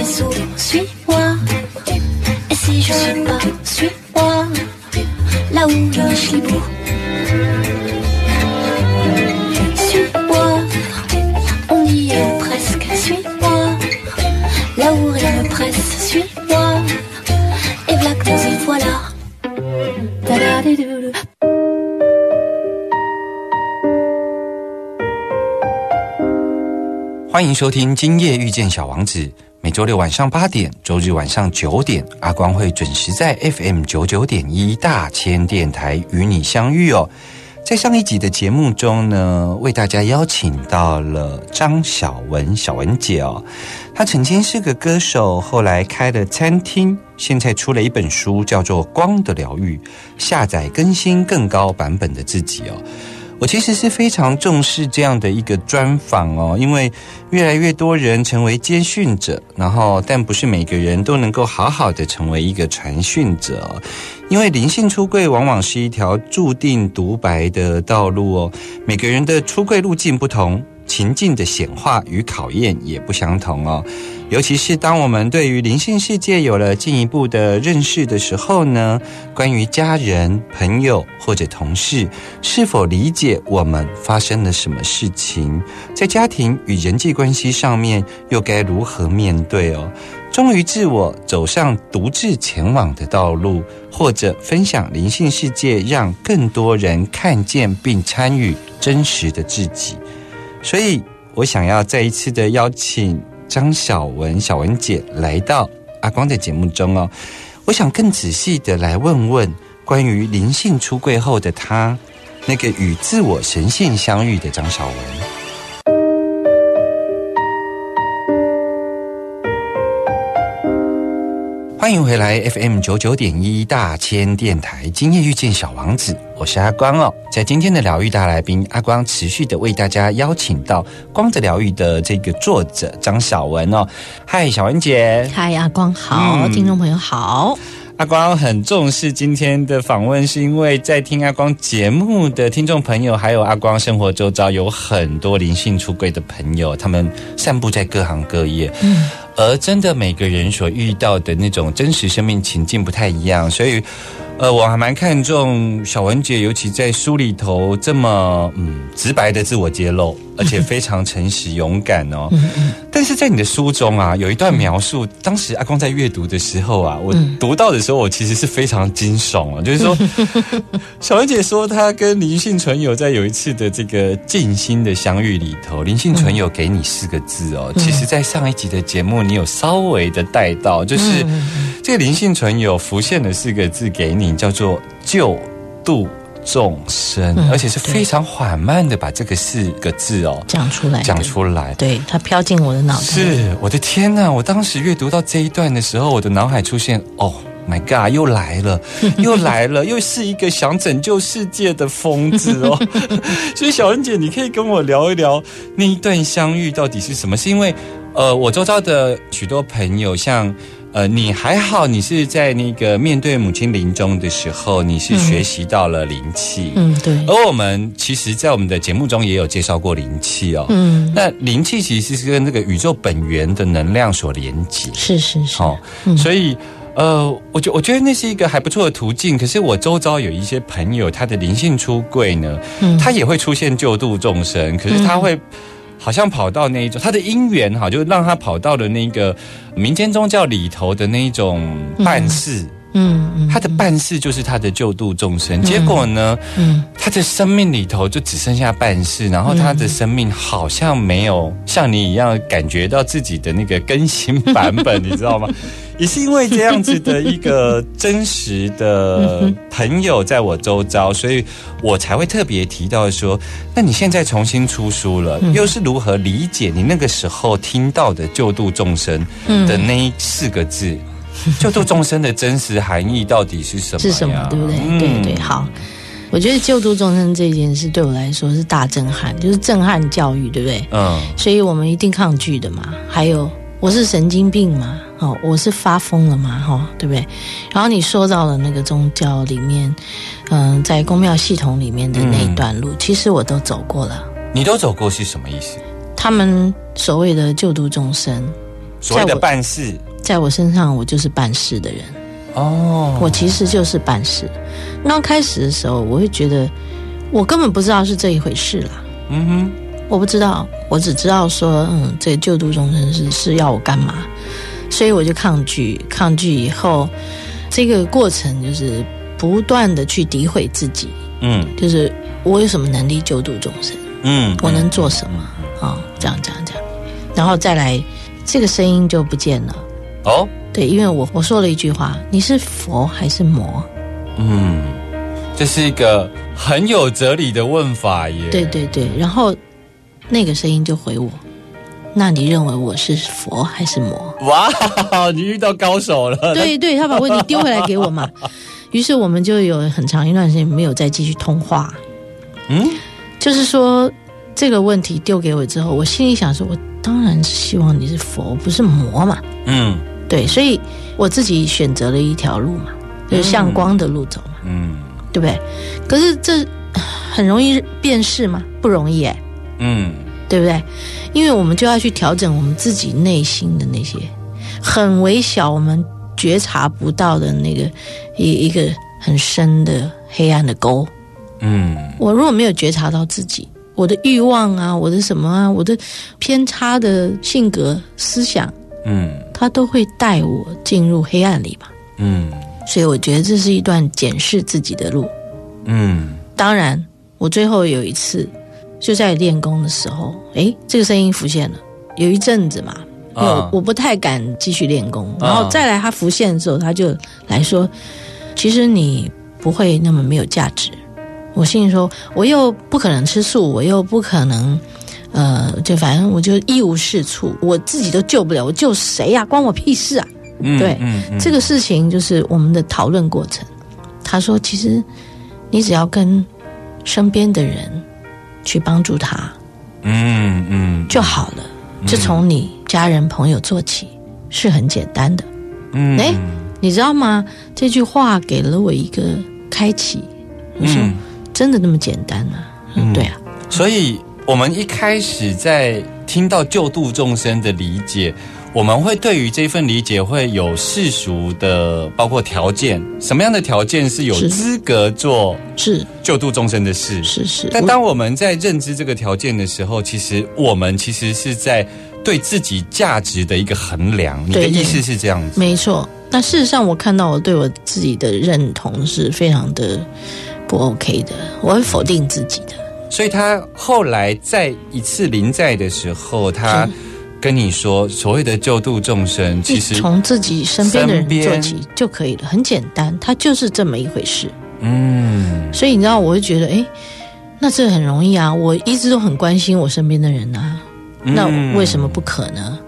là où je sais souvent, suis-moi. Et si je suis pas, suis-moi, là où je suis libre. Suis-moi, on y est presque, suis-moi. Là où rien ne presse, suis-moi. Et voilà que nous y voilà. Ta-da-di-dou-dou. 欢迎收听《今夜遇见小王子》， 每周六晚上八点，周日晚上九点，阿光会准时在 FM 九九点一大千电台与你相遇哦。在上一集的节目中呢，为大家邀请到了张小文小文姐哦。她曾经是个歌手，后来开了餐厅，现在出了一本书，叫做《光的疗愈》，下载更新更高版本的自己哦。我其实是非常重视这样的一个专访哦，因为越来越多人成为接训者，然后但不是每个人都能够好好的成为一个传讯者哦，因为灵性出柜往往是一条注定独白的道路哦，每个人的出柜路径不同。情境的显化与考验也不相同哦，尤其是当我们对于灵性世界有了进一步的认识的时候呢，关于家人、朋友或者同事是否理解我们发生了什么事情，在家庭与人际关系上面又该如何面对哦？忠于自我，走上独自前往的道路，或者分享灵性世界，让更多人看见并参与真实的自己。所以我想要再一次的邀请张小文小文姐来到阿光的节目中哦，我想更仔细的来问问关于灵性出柜后的她，那个与自我神性相遇的张小文。欢迎回来 FM 九九点一大千电台，今夜遇见小王子，我是阿光哦。在今天的疗愈大来宾，阿光持续的为大家邀请到光的疗愈的这个作者张小文哦。嗨，小文姐，嗨，阿光好，嗯听众朋友好。阿光很重视今天的访问，是因为在听阿光节目的听众朋友，还有阿光生活周遭有很多灵性出柜的朋友，他们散布在各行各业。嗯，而真的每个人所遇到的那种真实生命情境不太一样，所以，呃，我还蛮看重小文姐，尤其在书里头这么嗯直白的自我揭露，而且非常诚实勇敢哦。但是在你的书中啊，有一段描述，当时阿光在阅读的时候啊，我读到的时候，我其实是非常惊悚啊，就是说，小文姐说她跟林信纯友在有一次的这个静心的相遇里头，林信纯友给你四个字哦，其实在上一集的节目你有稍微的带到，就是这个林信纯友浮现的四个字给你，叫做救度众生，嗯而且是非常缓慢的把这个四个字哦讲出来，讲出来。对，它飘进我的脑袋。是我的天呐！我当时阅读到这一段的时候，我的脑海出现哦。My God，又来了，又来了，又是一个想拯救世界的疯子哦。所以小恩姐，你可以跟我聊一聊那一段相遇到底是什么？是因为呃，我周遭的许多朋友，像呃，你还好，你是在那个面对母亲临终的时候，你是学习到了灵气，嗯，对，而我们其实，在我们的节目中也有介绍过灵气哦。嗯，那灵气其实是跟这个宇宙本源的能量所连接，是是是，哦，所以呃，我觉我觉得那是一个还不错的途径。可是我周遭有一些朋友，他的灵性出柜呢，嗯他也会出现救度众生，可是他会。好像跑到那一种，他的因缘哈，就让他跑到了那个民间宗教里头的那一种办事。嗯嗯，他的办事就是他的救度众生。结果呢，嗯他的生命里头就只剩下办事，然后他的生命好像没有像你一样感觉到自己的那个更新版本，你知道吗？也 是因为这样子的一个真实的朋友在我周遭，所以我才会特别提到说，那你现在重新出书了，又是如何理解你那个时候听到的救度众生的那四个字？救度众生的真实含义到底是什么？是什么？对不对？嗯对对，好。我觉得救度众生这件事对我来说是大震撼，就是震撼教育，对不对？嗯所以我们一定抗拒的嘛。还有，我是神经病嘛？哦，我是发疯了嘛？哈、哦，对不对？然后你说到了那个宗教里面，嗯、在公庙系统里面的那一段路，其实我都走过了。你都走过是什么意思？他们所谓的救度众生，所谓的办事在我身上，我就是办事的人。哦，我其实就是办事。刚开始的时候，我会觉得我根本不知道是这一回事啦，嗯哼，我不知道，我只知道说，嗯，这个救度众生是是要我干嘛，所以我就抗拒，抗拒以后，这个过程就是不断的去诋毁自己，嗯。就是我有什么能力救度众生，嗯，我能做什么？啊、这样这样这样，然后再来，这个声音就不见了。哦，对，因为我我说了一句话，你是佛还是魔？嗯，这是一个很有哲理的问法耶。对对对，然后那个声音就回我，那你认为我是佛还是魔？哇，你遇到高手了。对对，他把问题丢回来给我嘛。于是我们就有很长一段时间没有再继续通话。嗯，就是说这个问题丢给我之后，我心里想说，我当然是希望你是佛，不是魔嘛。嗯对，所以我自己选择了一条路嘛，就是向光的路走嘛，嗯对不对？可是这很容易辨识吗？不容易哎。嗯对不对？因为我们就要去调整我们自己内心的那些很微小、我们觉察不到的那个一一个很深的黑暗的沟。嗯我如果没有觉察到自己，我的欲望啊，我的什么啊，我的偏差的性格思想，嗯它都会带我进入黑暗里嘛。嗯所以我觉得这是一段检视自己的路。嗯当然，我最后有一次就在练功的时候，诶，这个声音浮现了。有一阵子嘛，因为我不太敢继续练功，啊然后再来他浮现的时候，他就来说，其实你不会那么没有价值。我心里说，我又不可能吃素，我又不可能，呃，就反正我就一无是处，我自己都救不了，我救谁呀、关我屁事啊！嗯对嗯嗯这个事情就是我们的讨论过程。他说，其实你只要跟身边的人去帮助他嗯嗯就好了，就从你家人朋友做起，是很简单的。嗯哎你知道吗？这句话给了我一个开启。我说，嗯真的那么简单吗？嗯，对啊，所以我们一开始在听到救度众生的理解，我们会对于这份理解会有世俗的，包括条件，什么样的条件是有资格做是救度众生的事？是是。但当我们在认知这个条件的时候，其实我们其实是在对自己价值的一个衡量。你的意思是这样子？没错。那事实上，我看到我对我自己的认同是非常的不 OK 的，我会否定自己的。所以他后来在一次临在的时候，他跟你说，所谓的救度众生，其实从自己身边的人做起就可以了，很简单，他就是这么一回事。嗯所以你知道，我就觉得，哎，那这很容易啊！我一直都很关心我身边的人啊，那为什么不可呢？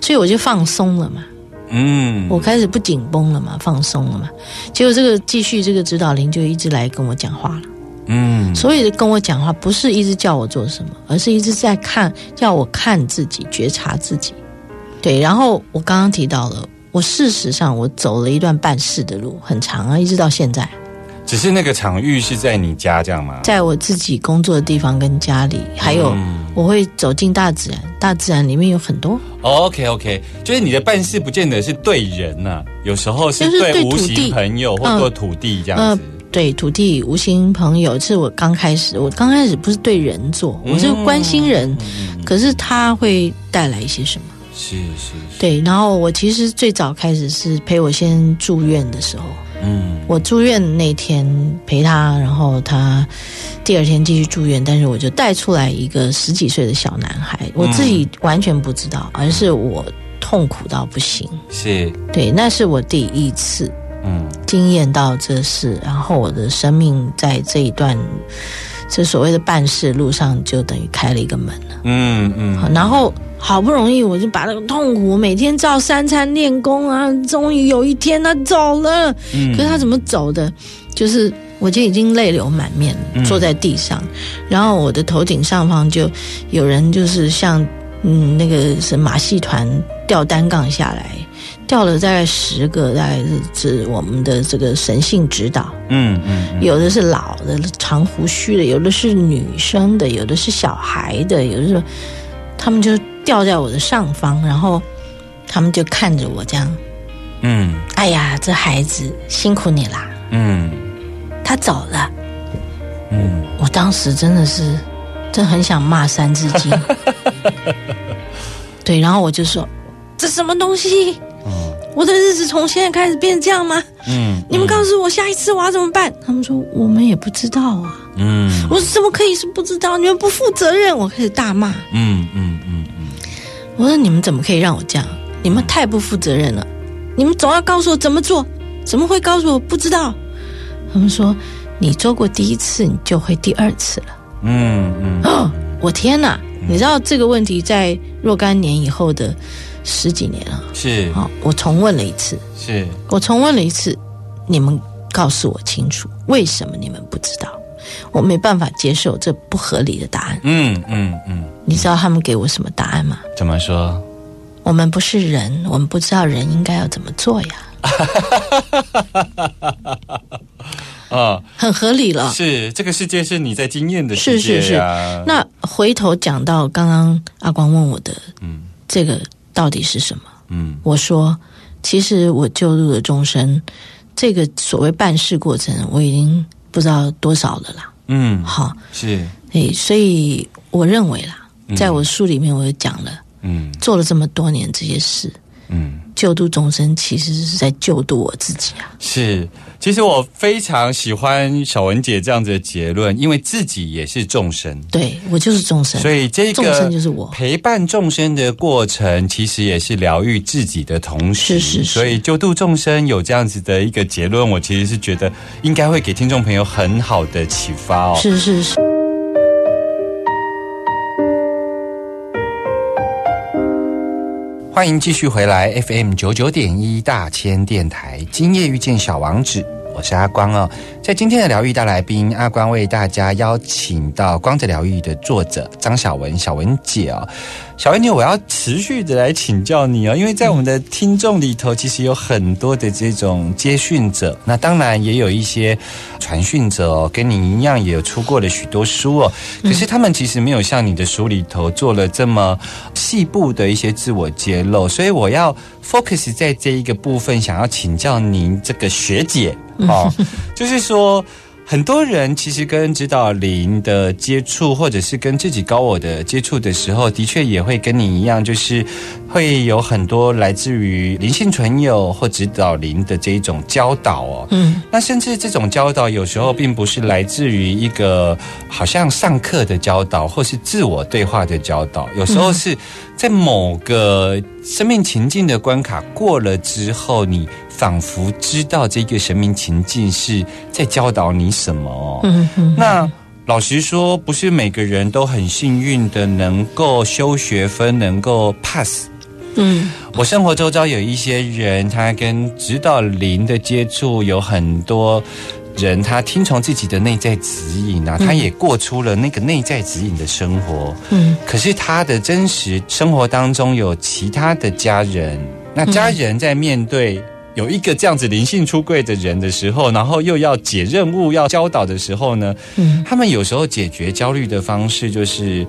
所以我就放松了嘛，嗯我开始不紧绷了嘛，放松了嘛。结果这个继续这个指导灵就一直来跟我讲话了。嗯。所以跟我讲话不是一直叫我做什么，而是一直在看，叫我看自己，觉察自己。对，然后我刚刚提到了，我事实上我走了一段办事的路，很长啊，一直到现在，只是那个场域是在你家这样吗？在我自己工作的地方跟家里，还有嗯。我会走进大自然，大自然里面有很多。OK OK，就是你的办事不见得是对人呐、有时候是对对无形朋友或嗯。对土地这样呃子。，对土地无心朋友，是我刚开始，我刚开始不是对人做，我是关心人，可是他会带来一些什么？是是是，对，然后我其实最早开始是陪我先住院的时候，嗯。我住院那天陪他，然后他第二天继续住院，但是我就带出来一个十几岁的小男孩，我自己完全不知道，而是我痛苦到不行。是。对，那是我第一次嗯经验到这事，然后我的生命在这一段这所谓的办事路上就等于开了一个门了。嗯嗯然后好不容易我就把那个痛苦，每天照三餐练功啊，终于有一天他走了。嗯可是他怎么走的？就是我就已经泪流满面，嗯坐在地上，然后我的头顶上方就有人就是像嗯那个是马戏团吊单杠下来，吊了大概十个，大概是指我们的这个神性指导。嗯嗯嗯有的是老的长胡须的，有的是女生的，有的是小孩的，有的是他们就吊在我的上方，然后他们就看着我这样，嗯哎呀，这孩子辛苦你啦，嗯他走了。嗯我当时真的是，真的很想骂《三字经》。对，然后我就说，这什么东西？我的日子从现在开始变这样吗？嗯你们告诉我下一次我要怎么办？他们说我们也不知道啊。嗯我说怎么可以是不知道？你们不负责任！我开始大骂。嗯嗯嗯嗯我说你们怎么可以让我这样？你们太不负责任了！你们总要告诉我怎么做，怎么会告诉我不知道？他们说你做过第一次，你就会第二次了。嗯嗯哦，我天哪！你知道这个问题在若干年以后的十几年了，是好、我重问了一次，是我重问了一次，你们告诉我清楚，为什么你们不知道？我没办法接受这不合理的答案。嗯嗯嗯，你知道他们给我什么答案吗？怎么说？我们不是人，我们不知道人应该要怎么做呀，啊，很合理了。是这个世界是你在经验的是世界是是是。那回头讲到刚刚阿光问我的，嗯这个到底是什么？嗯我说，其实我救度了众生，这个所谓办事过程，我已经不知道多少了啦。嗯好，是诶，所以我认为啦，嗯在我书里面我也讲了，嗯做了这么多年这些事，嗯。救度众生，其实是在救度我自己啊。是，其实我非常喜欢小文姐这样子的结论，因为自己也是众生，对我就是众生，所以这众个生就是我。陪伴众生的过程，其实也是疗愈自己的同时，是是是。所以救度众生有这样子的一个结论，我其实是觉得应该会给听众朋友很好的启发哦。是是是，欢迎继续回来 FM 九九点一大千电台，今夜遇见小王子，我是阿光哦。在今天的疗愈大来宾，阿光为大家邀请到《光着疗愈》的作者张小文，小文姐哦。小文姐，我要持续的来请教你哦，因为在我们的听众里头，其实有很多的这种接讯者，那当然也有一些传讯者哦，跟你一样也有出过了许多书哦，可是他们其实没有像你的书里头做了这么细部的一些自我揭露，所以我要 focus 在这一个部分，想要请教您这个学姐哦，就是说。很多人其实跟指导灵的接触，或者是跟自己高我的接触的时候，的确也会跟你一样，就是会有很多来自于灵性存有或指导灵的这一种教导哦。嗯，那甚至这种教导有时候并不是来自于一个好像上课的教导，或是自我对话的教导，有时候是在某个生命情境的关卡过了之后，你仿佛知道这个生命情境是在教导你什么哦。嗯嗯，那老实说，不是每个人都很幸运的能够修学分，能够 pass。嗯我生活周遭有一些人，他跟指导灵的接触有很多人，他听从自己的内在指引啊，他也过出了那个内在指引的生活。嗯可是他的真实生活当中有其他的家人，那家人在面对有一个这样子灵性出柜的人的时候，然后又要解任务、要教导的时候呢，嗯他们有时候解决焦虑的方式就是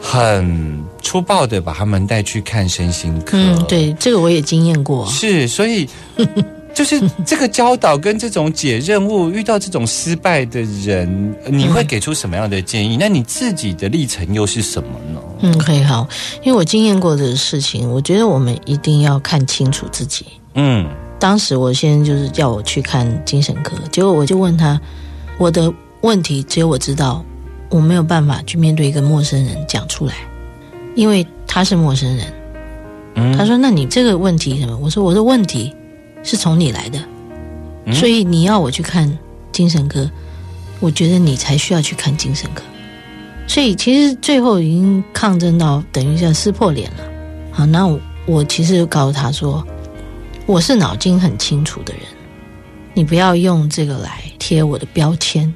很粗暴的把他们带去看身心科。嗯，，对，这个我也经验过。是，所以。就是 这个教导跟这种解任务，遇到这种失败的人，你会给出什么样的建议？那你自己的历程又是什么呢？嗯，可以好，因为我经验过的事情，我觉得我们一定要看清楚自己。嗯当时我先生就是叫我去看精神科，结果我就问他，我的问题只有我知道，我没有办法去面对一个陌生人讲出来，因为他是陌生人。嗯他说：“那你这个问题什么？”我说：“我的问题是从你来的，嗯所以你要我去看精神科，我觉得你才需要去看精神科。所以其实最后已经抗争到等于像撕破脸了。好，那我我其实就告诉他说，我是脑筋很清楚的人，你不要用这个来贴我的标签。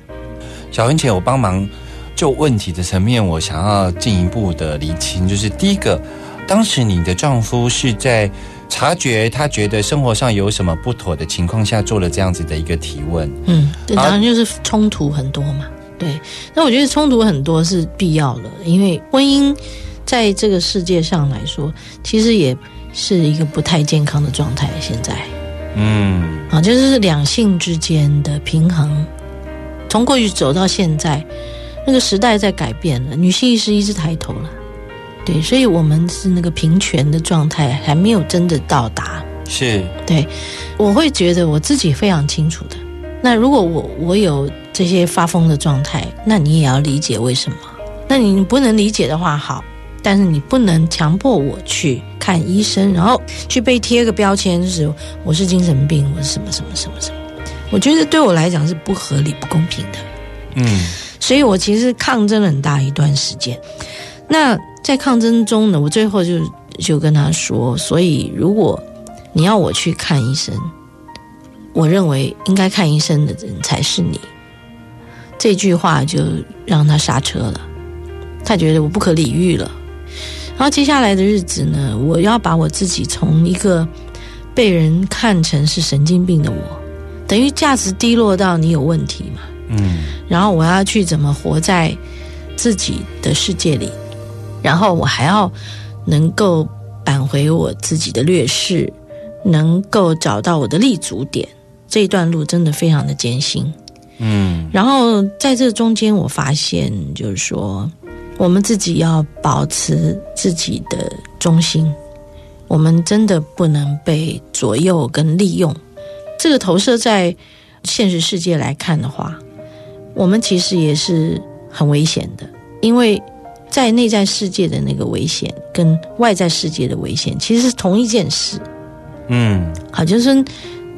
小文姐，我帮忙就问题的层面，我想要进一步的厘清，就是第一个，当时你的丈夫是在察觉他觉得生活上有什么不妥的情况下，做了这样子的一个提问。嗯，对，啊当然就是冲突很多嘛。对，那我觉得冲突很多是必要的，因为婚姻在这个世界上来说，其实也是一个不太健康的状态。现在嗯啊，就是两性之间的平衡，从过去走到现在，那个时代在改变了，女性意识一直抬头了。对，所以我们是那个平权的状态还没有真的到达。是对，我会觉得我自己非常清楚的。那如果我我有这些发疯的状态，那你也要理解为什么。那你不能理解的话，好，但是你不能强迫我去看医生，然后去被贴个标签，就是我是精神病，我是什么什么什么什么。我觉得对我来讲是不合理、不公平的。嗯所以我其实抗争了很大一段时间。那在抗争中呢，我最后就就跟他说，所以如果你要我去看医生，我认为应该看医生的人才是你。这句话就让他刹车了，他觉得我不可理喻了。然后接下来的日子呢，我要把我自己从一个被人看成是神经病的我，等于价值低落到你有问题嘛。嗯然后我要去怎么活在自己的世界里，然后我还要能够扳回我自己的劣势，能够找到我的立足点。这一段路真的非常的艰辛。嗯然后在这中间，我发现就是说，我们自己要保持自己的中心，我们真的不能被左右跟利用。这个投射在现实世界来看的话，我们其实也是很危险的，因为在内在世界的那个危险跟外在世界的危险其实是同一件事。嗯好，就是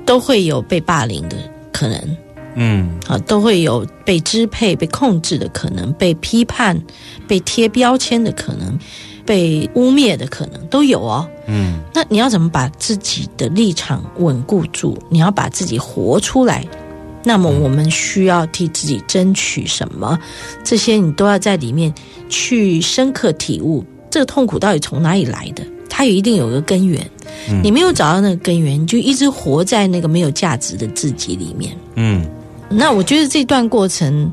都会有被霸凌的可能。嗯啊，都会有被支配、被控制的可能，被批判、被贴标签的可能，被污蔑的可能都有哦。嗯那你要怎么把自己的立场稳固住？你要把自己活出来。那么我们需要替自己争取什么？这些你都要在里面去深刻体悟，这个痛苦到底从哪里来的？它有一定有个根源。你没有找到那个根源，你就一直活在那个没有价值的自己里面。嗯。那我觉得这段过程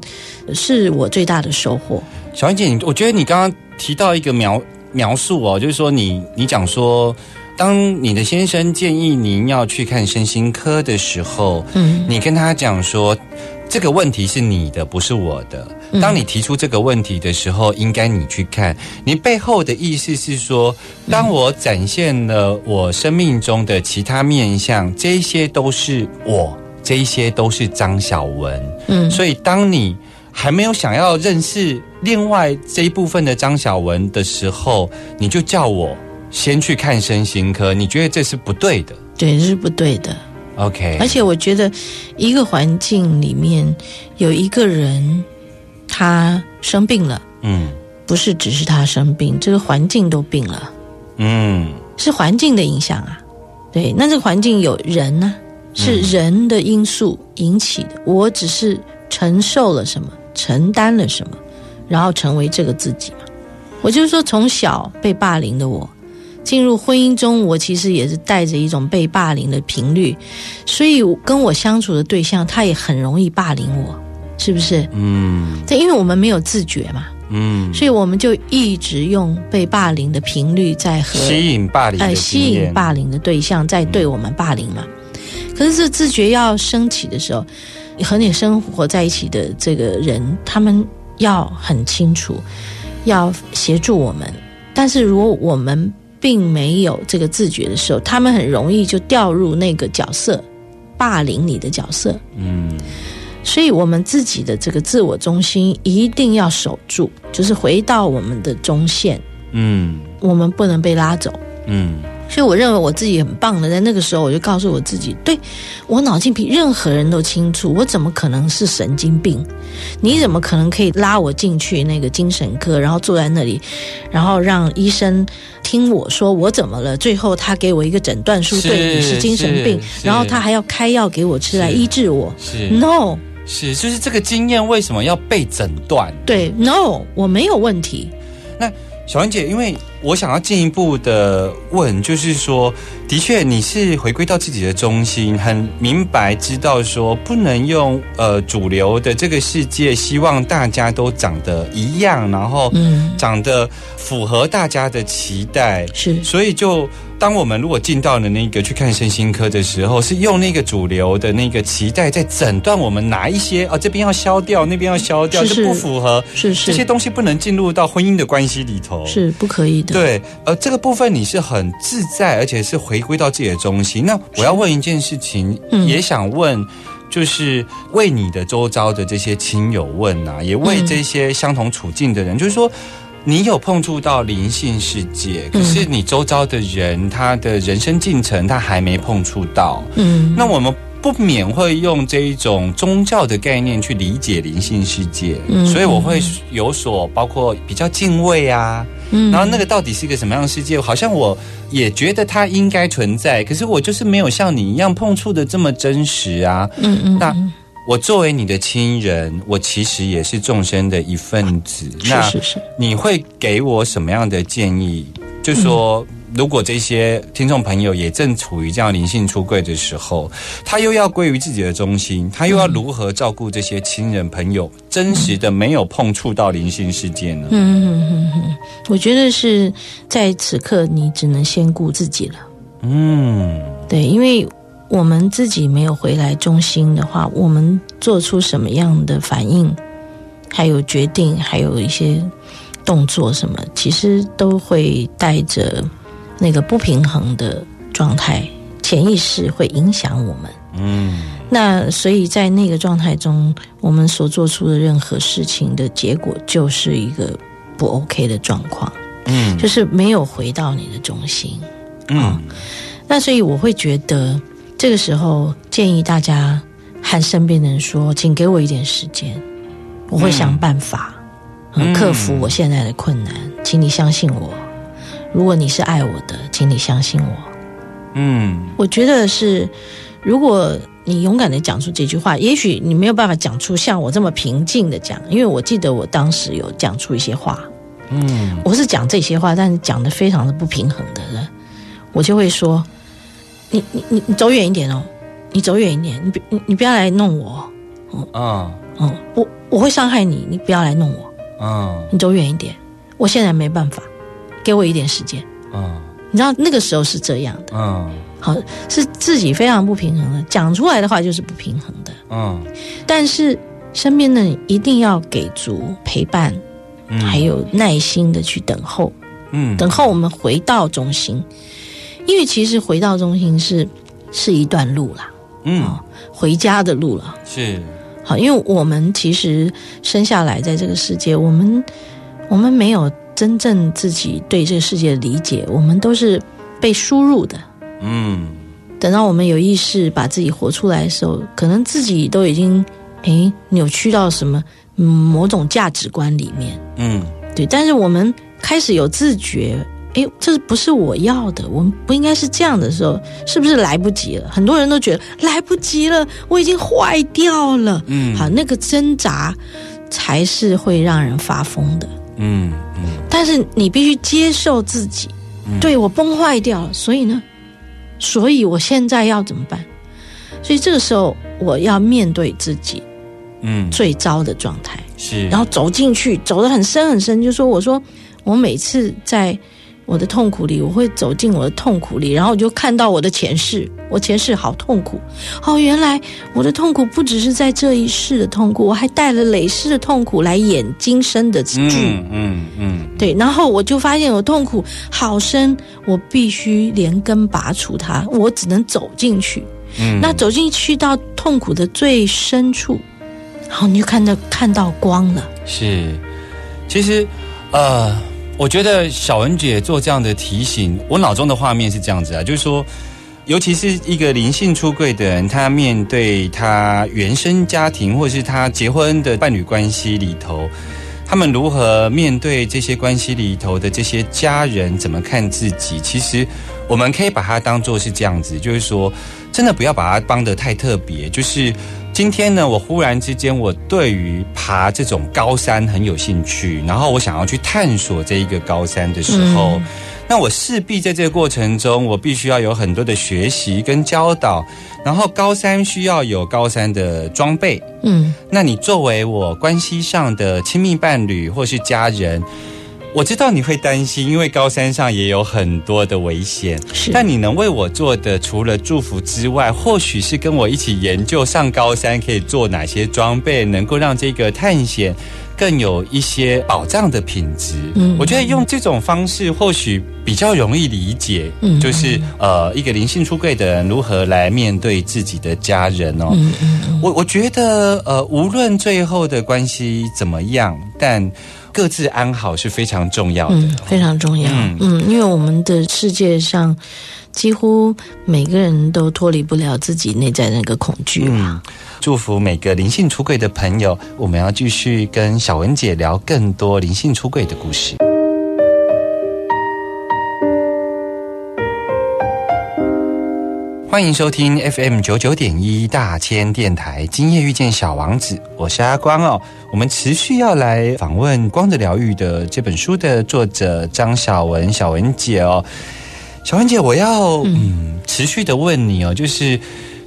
是我最大的收获。小燕姐，你我觉得你刚刚提到一个描描述哦，就是说你你讲说，当你的先生建议您要去看身心科的时候，嗯你跟他讲说，这个问题是你的，不是我的。嗯当你提出这个问题的时候，应该你去看。你背后的意思是说，当我展现了我生命中的其他面相，这一些都是我，这一些都是张小文。嗯所以当你还没有想要认识另外这一部分的张小文的时候，你就叫我先去看身心科，你觉得这是不对的对，这是不对的。？OK，而且我觉得，一个环境里面有一个人他生病了，嗯不是只是他生病，这个环境都病了，嗯是环境的影响啊。对，那这个环境有人呢、是人的因素引起的。我只是承受了什么，承担了什么，然后成为这个自己嘛。我就是说，从小被霸凌的我，进入婚姻中，我其实也是带着一种被霸凌的频率，所以跟我相处的对象，他也很容易霸凌我，是不是？嗯对，因为我们没有自觉嘛，嗯，所以我们就一直用被霸凌的频率在和吸引霸凌的呃吸引霸凌的对象在对我们霸凌嘛。可是这自觉要升起的时候，和你生活在一起的这个人，他们要很清楚，要协助我们。但是如果我们并没有这个自觉的时候，他们很容易就掉入那个角色，霸凌你的角色。嗯所以，我们自己的这个自我中心一定要守住，就是回到我们的中线，嗯我们不能被拉走。嗯所以，我认为我自己很棒的，在那个时候，我就告诉我自己，对我脑筋比任何人都清楚，我怎么可能是神经病？你怎么可能可以拉我进去那个精神科，然后坐在那里，然后让医生听我说我怎么了？最后他给我一个诊断书，对你是精神病，然后他还要开药给我吃来医治我。是 No，是，就是这个经验为什么要被诊断？对，No，我没有问题。那小文姐，因为我想要进一步的问，就是说，的确你是回归到自己的中心，很明白知道说，不能用呃主流的这个世界，希望大家都长得一样，然后嗯，长得符合大家的期待，是所以就当我们如果进到了那个去看身心科的时候，是用那个主流的那个期待在诊断我们哪一些哦，这边要消掉，那边要消掉，是这不符合。是是这些东西不能进入到婚姻的关系里头。是不可以的。对，呃，这个部分你是很自在，而且是回归到自己的中心。那我要问一件事情，嗯也想问，就是为你的周遭的这些亲友问啊，也为嗯这些相同处境的人，就是说。你有碰触到灵性世界，可是你周遭的人，他的人生进程他还没碰触到。嗯，那我们不免会用这一种宗教的概念去理解灵性世界，嗯所以我会有所包括比较敬畏啊，嗯然后那个到底是一个什么样的世界？好像我也觉得它应该存在，可是我就是没有像你一样碰触的这么真实啊。嗯嗯，那嗯我作为你的亲人，我其实也是众生的一份子。那是是是，你会给我什么样的建议？就说，如果这些听众朋友也正处于这样灵性出柜的时候，他又要归于自己的中心，他又要如何照顾这些亲人朋友，真实的没有碰触到灵性世界呢？嗯嗯嗯嗯，我觉得是在此刻你只能先顾自己了。嗯对，因为我们自己没有回来中心的话，我们做出什么样的反应，还有决定，还有一些动作什么，其实都会带着那个不平衡的状态，潜意识会影响我们。嗯那所以在那个状态中，我们所做出的任何事情的结果，就是一个不 OK 的状况，嗯就是没有回到你的中心。嗯那所以我会觉得，这个时候建议大家和身边的人说，请给我一点时间，我会想办法，嗯嗯克服我现在的困难，请你相信我。如果你是爱我的，请你相信我。嗯。我觉得是，如果你勇敢的讲出这句话，也许你没有办法讲出像我这么平静的讲，因为我记得我当时有讲出一些话，嗯。我是讲这些话，但是讲的非常的不平衡的人，我就会说，你你你你走远一点哦，你走远一点，你别你你不要来弄我，嗯。嗯，我我会伤害你，你不要来弄我，嗯你走远一点，我现在没办法，给我一点时间，嗯。你知道那个时候是这样的，嗯。好是自己非常不平衡的，讲出来的话就是不平衡的，嗯。但是身边的人一定要给足陪伴，嗯。还有耐心的去等候。嗯。等候我们回到中心，因为其实回到中心是是一段路啦，嗯。回家的路了。是。好，因为我们其实生下来在这个世界，我们我们没有真正自己对这个世界的理解，我们都是被输入的。嗯等到我们有意识把自己活出来的时候，可能自己都已经诶扭曲到什么嗯某种价值观里面。嗯对，但是我们开始有自觉，诶，这不是我要的，我们不应该是这样的时候，是不是来不及了？很多人都觉得来不及了，我已经坏掉了。嗯好，那个挣扎才是会让人发疯的。嗯嗯但是你必须接受自己，对我崩坏掉了，所以呢，所以我现在要怎么办？所以这个时候我要面对自己嗯最糟的状态。是然后走进去，走得很深很深。就说我说我每次在我的痛苦里，我会走进我的痛苦里，然后我就看到我的前世，我前世好痛苦。哦，原来我的痛苦不只是在这一世的痛苦，我还带了累世的痛苦来演今生的剧。嗯嗯嗯对对，然后我就发现我痛苦好深，我必须连根拔除它，我只能走进去。嗯那走进去到痛苦的最深处，然后你就看到看到光了。是，其实呃，我觉得小文姐做这样的提醒，我脑中的画面是这样子啊，就是说。尤其是一个灵性出柜的人，他面对他原生家庭或是他结婚的伴侣关系里头，他们如何面对这些关系里头的这些家人，怎么看自己？其实我们可以把它当做是这样子，就是说，真的不要把它帮得太特别。就是今天呢，我忽然之间，我对于爬这种高山很有兴趣，然后我想要去探索这一个高山的时候。那我势必在这个过程中，我必须要有很多的学习跟教导，然后高山需要有高山的装备。嗯，那你作为我关系上的亲密伴侣或是家人，我知道你会担心，因为高山上也有很多的危险。是但你能为我做的，除了祝福之外，或许是跟我一起研究上高山可以做哪些装备，能够让这个探险更有一些保障的品质。嗯我觉得用这种方式或许比较容易理解，嗯就是呃，一个灵性出柜的人如何来面对自己的家人哦。嗯嗯嗯，我我觉得呃，无论最后的关系怎么样，但各自安好是非常重要的。嗯，非常重要。嗯嗯因为我们的世界上几乎每个人都脱离不了自己内在的那个恐惧嘛。嗯，祝福每个灵性出柜的朋友，我们要继续跟小文姐聊更多灵性出柜的故事。欢迎收听 FM 九九点一大千电台，今夜遇见小王子，我是阿光哦。我们持续要来访问《光的疗愈》的这本书的作者张小文，小文姐哦。小文姐，我要嗯持续的问你哦，就是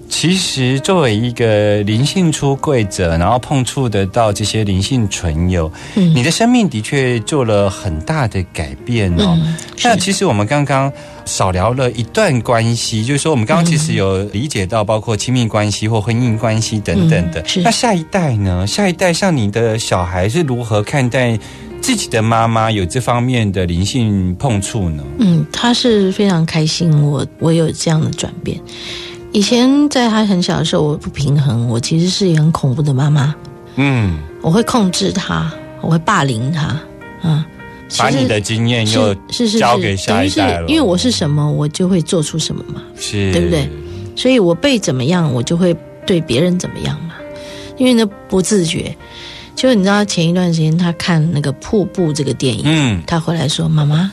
其实作为一个灵性出柜者，然后碰触得到这些灵性存有，嗯你的生命的确做了很大的改变哦。嗯那其实我们刚刚少聊了一段关系，就是说我们刚刚其实有理解到，包括亲密关系或婚姻关系等等的。那下一代呢？下一代像你的小孩是如何看待自己的妈妈有这方面的灵性碰触呢？嗯，他是非常开心我我有这样的转变。以前在他很小的时候，我不平衡，我其实是一个很恐怖的妈妈，嗯，我会控制他，我会霸凌他，啊。其实把你的经验又是是是交给下一代了等于是因为我是什么，我就会做出什么嘛。是对不对？所以我被怎么样，我就会对别人怎么样嘛。因为呢不自觉，就你知道前一段时间他看那个《瀑布》这个电影，嗯他回来说：“妈妈，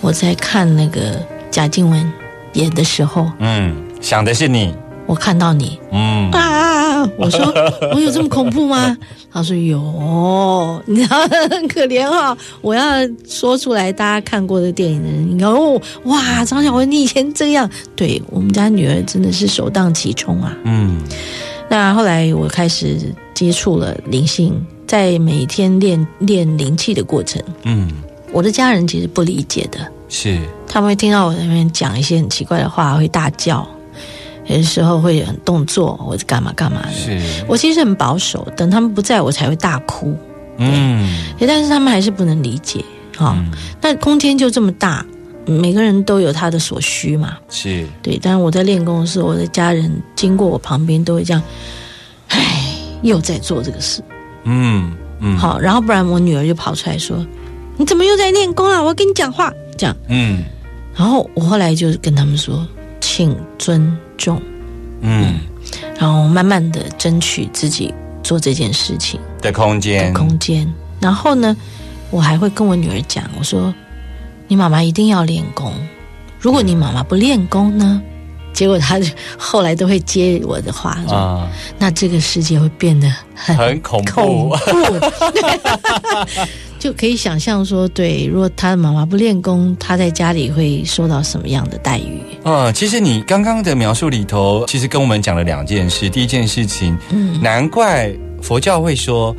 我在看那个贾静雯演的时候，嗯，想的是你，我看到你。嗯。啊！”我说：“ 我有这么恐怖吗？”他说：“有。”你知道很可怜哈、我要说出来，大家看过的电影的人，哦，哇，张小文，你以前这样，对我们家女儿真的是首当其冲啊。嗯。那后来我开始接触了灵性，在每天练练灵气的过程，嗯，我的家人其实不理解的，是。他们会听到我在那边讲一些很奇怪的话，会大叫，有的时候会很动作或者干嘛干嘛的。是，我其实很保守，等他们不在我才会大哭，嗯但是他们还是不能理解哈、嗯那空间就这么大，每个人都有他的所需嘛。是，对，但是我在练功的时候，我的家人经过我旁边都会这样，唉，又在做这个事。嗯嗯，好，然后不然我女儿就跑出来说：“你怎么又在练功啊？我要跟你讲话。”这样，嗯然后我后来就跟他们说：“请尊重。嗯”然后慢慢的争取自己做这件事情。的空的间，空间。然后呢，我还会跟我女儿讲，我说：“你妈妈一定要练功，如果你妈妈不练功呢？”结果她就后来都会接我的话，说：“啊，那这个世界会变得很很恐恐怖，就可以想象说，对，如果他的妈妈不练功，他在家里会受到什么样的待遇？嗯，其实你刚刚的描述里头，其实跟我们讲了两件事。第一件事情，嗯难怪佛教会说，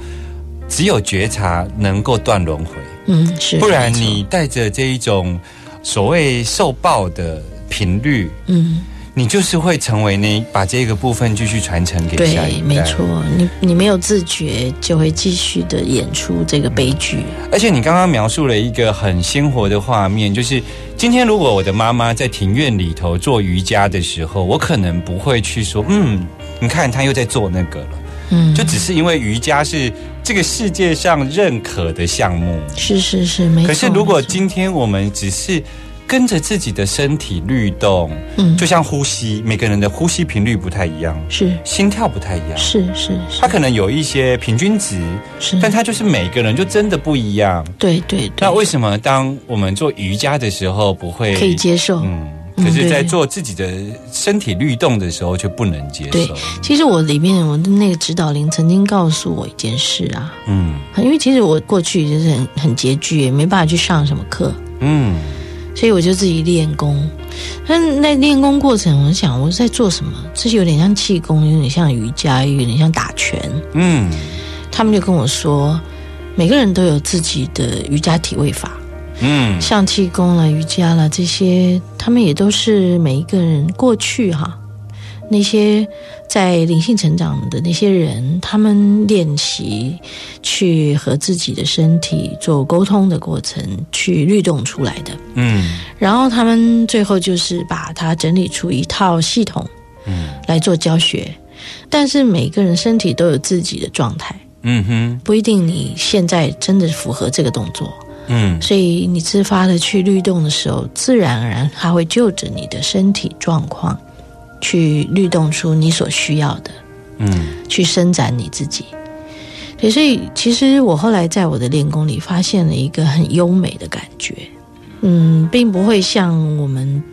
只有觉察能够断轮回，嗯，是，不然你带着这一种所谓受报的频率，嗯你就是会成为那把这个部分继续传承给下一对，代。没错，你你没有自觉，就会继续的演出这个悲剧。而且你刚刚描述了一个很鲜活的画面，就是今天如果我的妈妈在庭院里头做瑜伽的时候，我可能不会去说，嗯，你看她又在做那个了，嗯，就只是因为瑜伽是这个世界上认可的项目。是是是，没错。可是如果今天我们只是跟着自己的身体律动，嗯。就像呼吸，每个人的呼吸频率不太一样，是。心跳不太一样，是是是，它可能有一些平均值，是，但它就是每个人就真的不一样。对对对，那为什么当我们做瑜伽的时候不会可以接受？嗯，嗯可是，在做自己的身体律动的时候却不能接对受。，其实我里面我的那个指导灵曾经告诉我一件事啊，嗯。因为其实我过去就是很很拮据，也没办法去上什么课，嗯所以我就自己练功。那那练功过程，我想我在做什么？这有点像气功，有点像瑜伽，有点像打拳。嗯他们就跟我说，每个人都有自己的瑜伽体位法，嗯像气功啦、瑜伽啦这些，他们也都是每一个人过去哈那些在灵性成长的那些人，他们练习去和自己的身体做沟通的过程，去律动出来的。嗯然后他们最后就是把它整理出一套系统嗯来做教学。但是每个人身体都有自己的状态，嗯哼不一定你现在真的符合这个动作。嗯所以你自发的去律动的时候，自然而然它会就着你的身体状况，去律动出你所需要的，嗯去伸展你自己。对，所以其实我后来在我的练功里发现了一个很优美的感觉，嗯，并不会像我们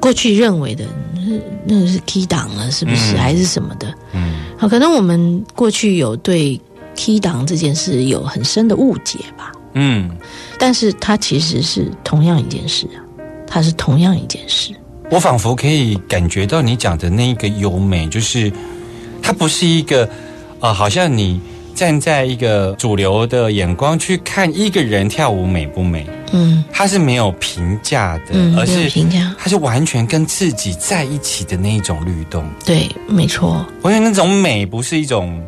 过去认为的，那那个是 key 档了，是不是？嗯还是什么的？嗯好，可能我们过去有对 key 档这件事有很深的误解吧。嗯，但是它其实是同样一件事啊，它是同样一件事。我仿佛可以感觉到你讲的那一个优美，就是它不是一个呃，好像你站在一个主流的眼光去看一个人跳舞美不美，嗯。它是没有评价的，嗯，而是评价，它是完全跟自己在一起的那一种律动。对，没错，我觉得那种美不是一种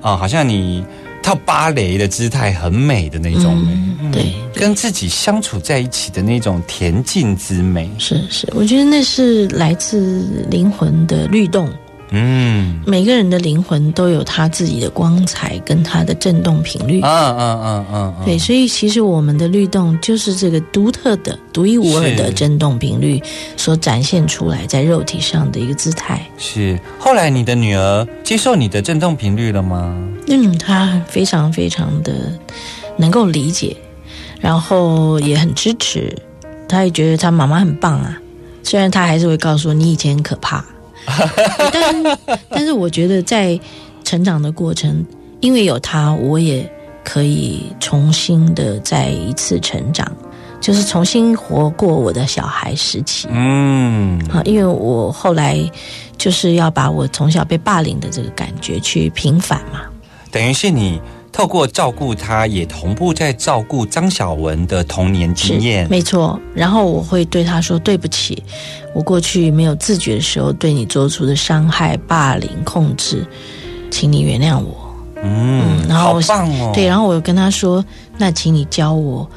啊、好像你跳芭蕾的姿态很美的那种美，嗯，对，跟自己相处在一起的那种恬静之美。是是，我觉得那是来自灵魂的律动。嗯每个人的灵魂都有他自己的光彩跟他的振动频率。嗯嗯嗯嗯，嗯对，所以其实我们的律动就是这个独特的、独一无二的是振动频率所展现出来在肉体上的一个姿态。是。后来你的女儿接受你的振动频率了吗？嗯，她非常非常的能够理解，然后也很支持，她也觉得她妈妈很棒啊。虽然她还是会告诉我你以前很可怕，但但是我觉得在成长的过程，因为有他，我也可以重新的再一次成长，就是重新活过我的小孩时期。嗯啊，因为我后来就是要把我从小被霸凌的这个感觉去平反嘛。等于是你透过照顾他，也同步在照顾张小文的童年经验。没错。然后我会对他说：“对不起，我过去没有自觉的时候对你做出的伤害、霸凌、控制，请你原谅我。嗯，然后好棒哦。对，然后我又跟他说：“那请你教我，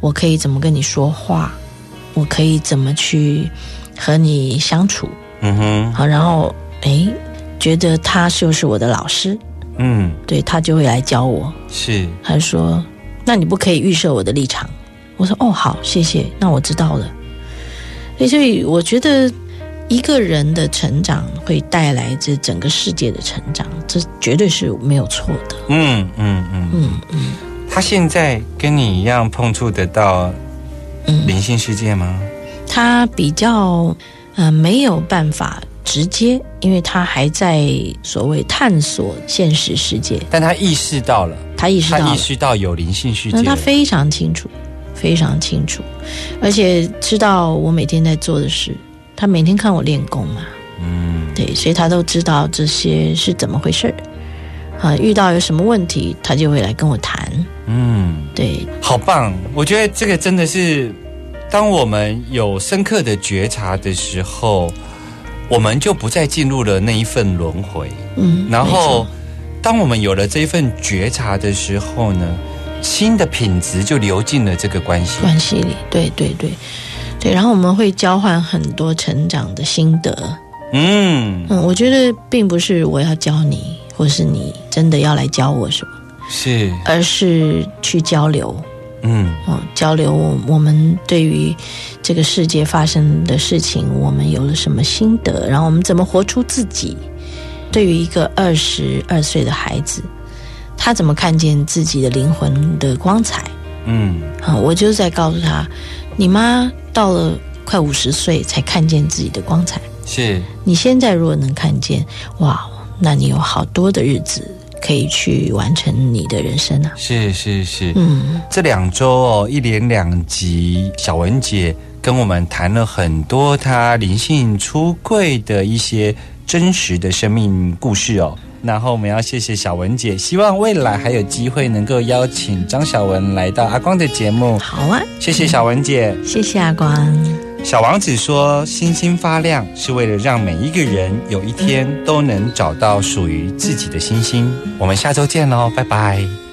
我可以怎么跟你说话，我可以怎么去和你相处。嗯哼，好，然后诶，觉得他就是我的老师，嗯，对他就会来教我。是，他说：“那你不可以预设我的立场。”我说：“哦，好，谢谢，那我知道了。”所以，我觉得一个人的成长会带来这整个世界的成长，这绝对是没有错的。嗯嗯嗯嗯嗯他现在跟你一样碰触得到嗯，灵性世界吗？他比较呃没有办法直接，因为他还在所谓探索现实世界，但他意识到了，他意识到他意，识到有灵性世界他非常清楚，非常清楚，而且知道我每天在做的事。他每天看我练功嘛，嗯对，所以他都知道这些是怎么回事儿。啊，遇到有什么问题，他就会来跟我谈。嗯，对，好棒！我觉得这个真的是，当我们有深刻的觉察的时候，我们就不再进入了那一份轮回。嗯，然后错，当我们有了这一份觉察的时候呢，新的品质就流进了这个关系。关系里，对对对对，然后我们会交换很多成长的心得。嗯，嗯，我觉得并不是我要教你，或是你真的要来教我什么，是，而是去交流。嗯哦，交流我我们对于这个世界发生的事情，我们有了什么心得，然后我们怎么活出自己。对于一个二十二岁的孩子，他怎么看见自己的灵魂的光彩？嗯，啊，我就是在告诉他，你妈到了快五十岁才看见自己的光彩，是，你现在如果能看见，哇，那你有好多的日子可以去完成你的人生啊。是是是。嗯，这两周哦，一连两集，小文姐跟我们谈了很多她灵性出柜的一些真实的生命故事哦。然后我们要谢谢小文姐，希望未来还有机会能够邀请张小文来到阿光的节目。好啊，谢谢小文姐。谢谢阿光。小王子说：“星星发亮是为了让每一个人有一天都能找到属于自己的星星。”我们下周见喽，拜拜。